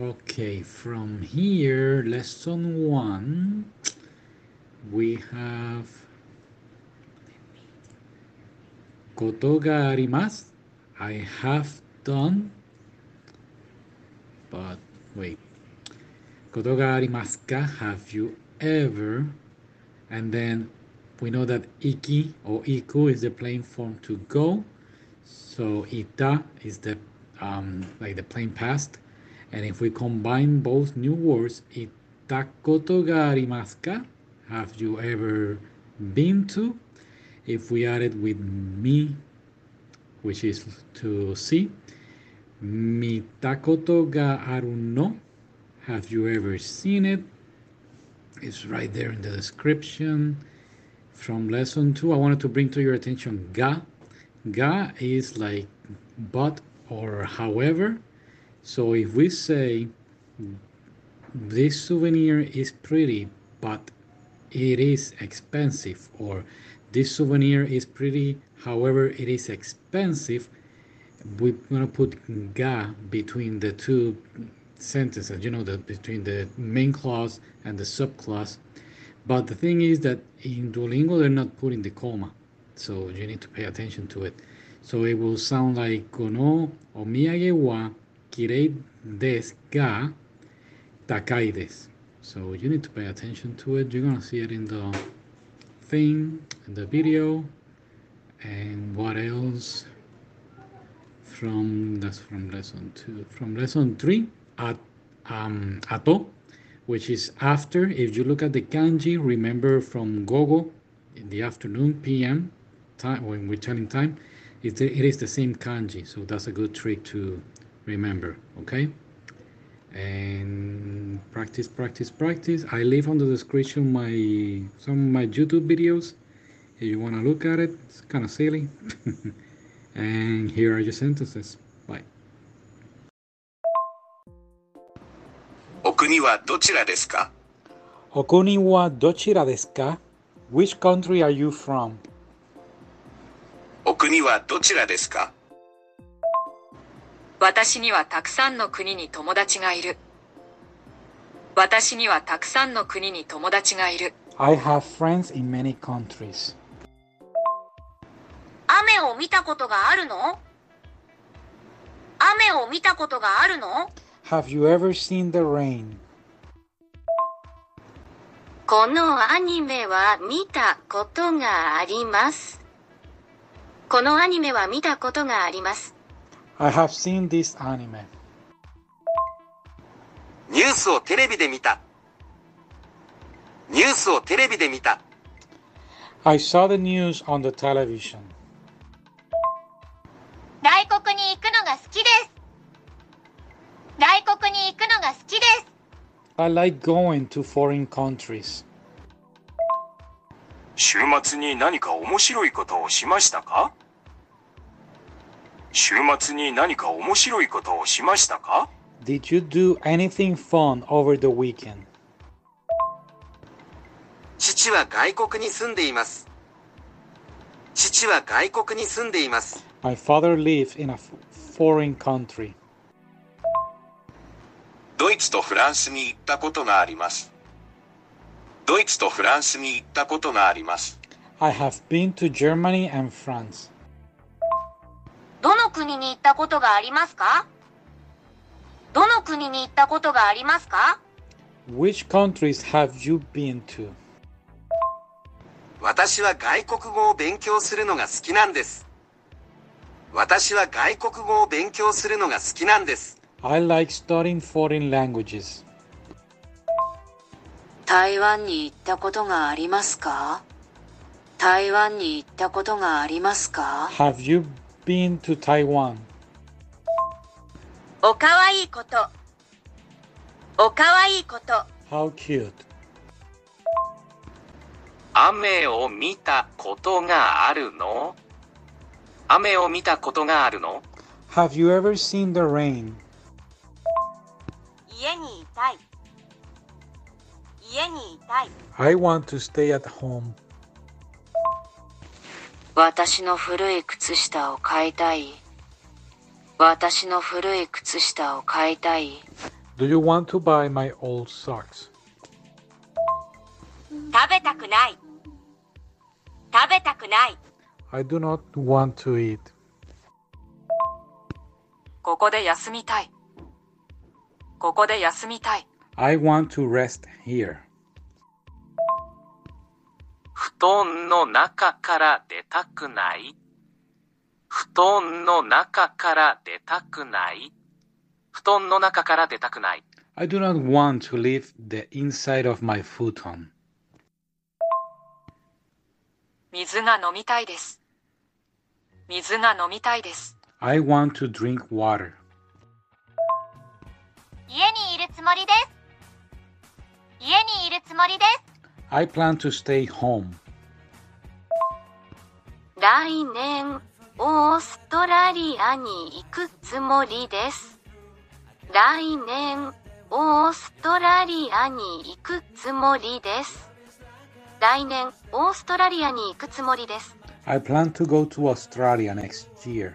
Okay, from here, lesson one, we have Kotoga arimas. I have done, but wait. Kotoga arimasu ka, have you ever? And then we know that iki or iku is the plain form to go. So ita is the um, like the plain past and if we combine both new words, itakoto ga arimasu? Have you ever been to? If we add it with mi, which is to see, mitakoto ga? Have you ever seen it? It's right there in the description. From lesson two, I wanted to bring to your attention ga. Ga is like but or however. So if we say this souvenir is pretty, but it is expensive, or this souvenir is pretty, however, it is expensive, we're gonna put ga between the two sentences, you know, the between the main clause and the subclause. But the thing is that in Duolingo they're not putting the comma, so you need to pay attention to it. So it will sound like kono omiyage wa desu ga takai desu. So you need to pay attention to it. You're gonna see it in the thing, in the video, and what else? From that's from lesson two. From lesson three, at um, ato, which is after. If you look at the kanji, remember from gogo in the afternoon PM time when we're telling time, it, it is the same kanji. So that's a good trick to remember. Okay and practice practice practice i leave on the description my some of my youtube videos if you want to look at it it's kind of silly and here are your sentences bye お国はどちらですか Okuni wa dochira desu ka? Which country are you from? お国はどちらですか 私にはたくさんの国に友達がいる。私にはたくさんの国に友達がいる。I have friends in many countries. 雨を見たことがあるの？雨を見たことがあるの？Have you ever seen the rain? このアニメは見たことがあります。このアニメは見たことがあります。I have seen this anime. ニュースをテレビで見た。ニュースをテレビで見た。 I saw the news on the television. 外国に行くのが好きです。外国に行くのが好きです。 I like going to foreign countries. 週末に何か面白いことをしましたか 週末に何か面白いことをしましたか Did you do anything fun over the weekend? 父は外国に住んでいます。父は外国に住んでいます。 My father lives in a f- foreign country. ドイツとフランスに行ったことがあります。ドイツとフランスに行ったことがあります。 I have been to Germany and France. どの国に行ったことがありますか？どの国に行ったことがありますか？Which countries have you been to? 私は外国語を勉強するのが好きなんです。私は外国語を勉強するのが好きなんです。I like studying foreign languages. 台湾に行ったことがありますか？台湾に行ったことがありますか？Have you been to Taiwan? おかわいいこと。 おかわいいこと。 How cute. 雨を見たことがあるの雨を見たことがあるの Have you ever seen the rain? 家にいたい。家にいたい。 I want to stay at home. 私の古い靴下を買いたい。私の古い靴下を買いたい。 Do you want to buy my old socks? 食べたくない。食べたくない。 I do not want to eat. ここで休みたい。ここで休みたい。 I want to rest here. 布団の中から出たくない布団の中から出たくない布団の中から出たくない。I do not want to leave the inside of my futon. 水が飲みたいです。水が飲みたいです。I want to drink water. 家にいるつもりです。家にいるつもりです。I plan to stay home. 来年、オーストラリアに行くつもりです。来年、オーストラリアに行くつもりです。来年、オーストラリアに行くつもりです。I plan to go to Australia next year.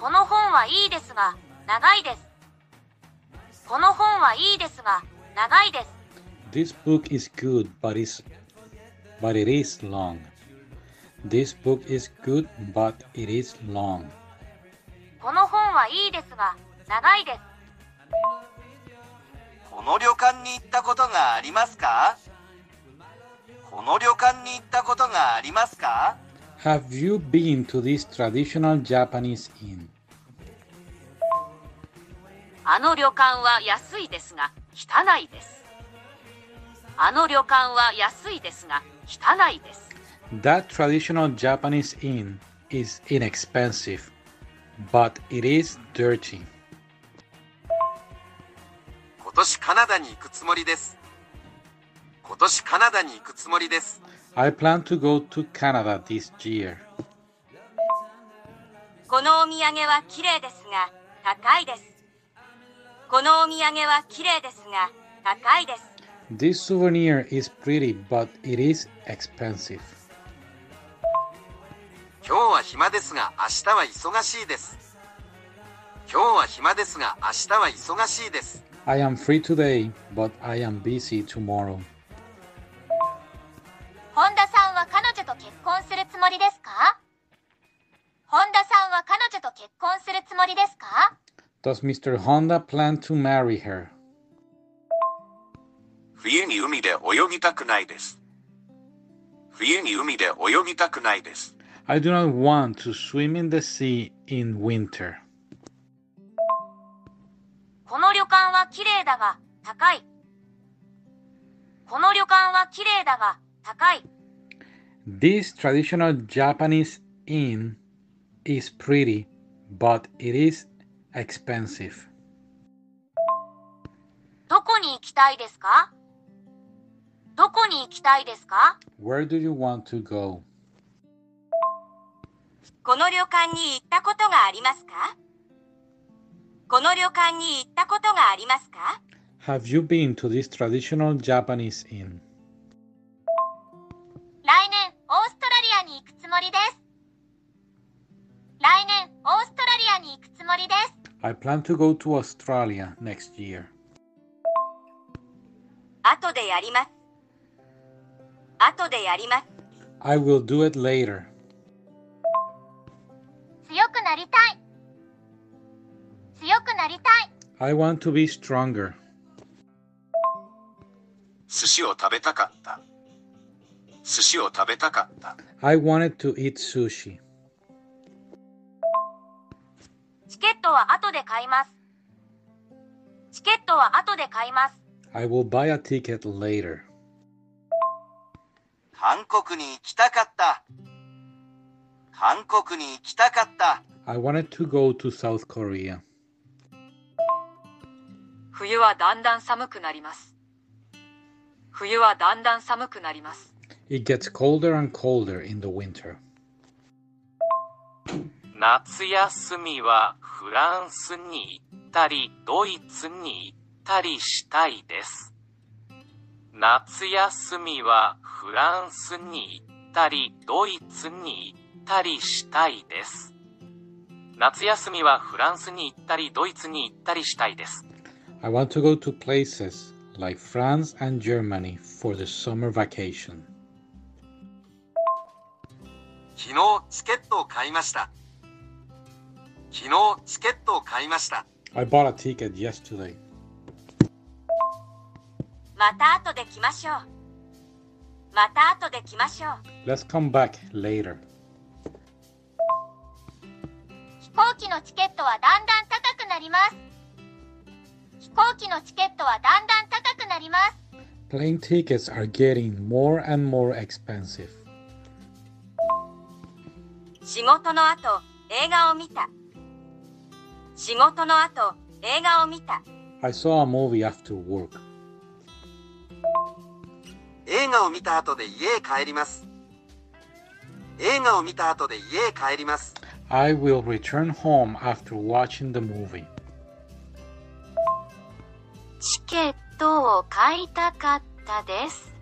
この本はいいですが、長いです。この本はいいですが、長いです。This book is good, but is but it is long. This book is good, but it is long. この本はいいですが、長いです。この旅館に行ったことがありますかこの旅館に行ったことがありますか Have you been to this traditional Japanese inn? あの旅館は安いですが、汚いです。あの旅館は安いですが、汚いです。That traditional Japanese inn is inexpensive, but it is dirty. 今年カナダに行くつもりです。今年カナダに行くつもりです。I plan to go to Canada this year. このお土産は綺麗ですが、高いです。このお土産は綺麗ですが、高いです。This souvenir is pretty, but it is expensive. 今日は暇ですが明日は忙しいです。今日は暇ですが明日は忙しいです。 I am free today, but I am busy tomorrow. 本田さんは彼女と結婚するつもりですか本田さんは彼女と結婚するつもりですか Does Mr. Honda plan to marry her? 冬に海で泳ぎたくないです。冬に海で泳ぎたくないです。 I do not want to swim in the sea in winter. この旅館は綺麗だが、高い。この旅館は綺麗だが、高い。 This traditional Japanese inn is pretty, but it is expensive. どこに行きたいですか どこに行きたいですか Where do you want to go? この旅館に行ったことがありますかこの旅館に行ったことがありますか Have you been to this traditional Japanese inn? 来年、オーストラリアに行くつもりです。来年、オーストラリアに行くつもりです。 I plan to go to Australia next year. 後でやります。 後でやります。 I will do it later. 強くなりたい。強くなりたい。 I want to be stronger. 寿司を食べたかった。寿司を食べたかった。 I wanted to eat sushi. チケットは後で買います。チケットは後で買います。 I will buy a ticket later. 韓国に行きたかった。韓国に行きたかった。I wanted to go to South Korea. 冬はだんだん寒くなります。冬はだんだん寒くなります。It gets colder and colder in the winter. 夏休みはフランスに行ったり、ドイツに行ったりしたいです。夏休みはフランスに行ったり、ドイツに行ったりしたいです。夏休みはフランスに行ったり、ドイツに行ったりしたいです。I want to go to places like France and Germany for the summer vacation. 昨日チケットを買いました。昨日チケットを買いました。I bought a ticket yesterday. また後で来ましょう。また後で来ましょう。Let's come back later. 飛行機のチケットはだんだん高くなります。飛行機のチケットはだんだん高くなります。Plane tickets are getting more and more expensive. 仕事の後、映画を見た。仕事の後、映画を見た。I saw a movie after work. 映画を見た後で家へ帰ります。映画を見た後で家へ帰ります。I will return home after watching the movie. チケットを買いたかったです。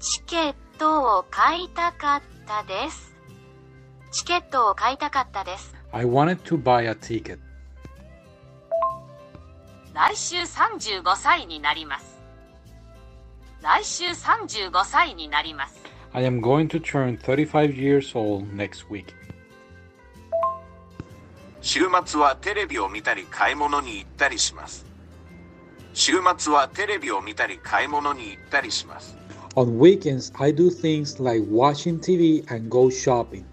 チケットを買いたかったです。チケットを買いたかったです。I wanted to buy a ticket. 来週35歳になります。来週35歳になります。 I am going to turn 35 years old next week. 週末はテレビを見たり買い物に行ったりします。週末はテレビを見たり買い物に行ったりします。 On weekends, I do things like watching TV and go shopping.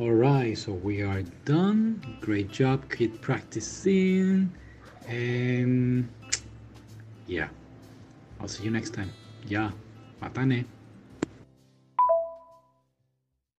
Alright, so we are done. Great job. Keep practicing. And yeah, I'll see you next time. Yeah, matane.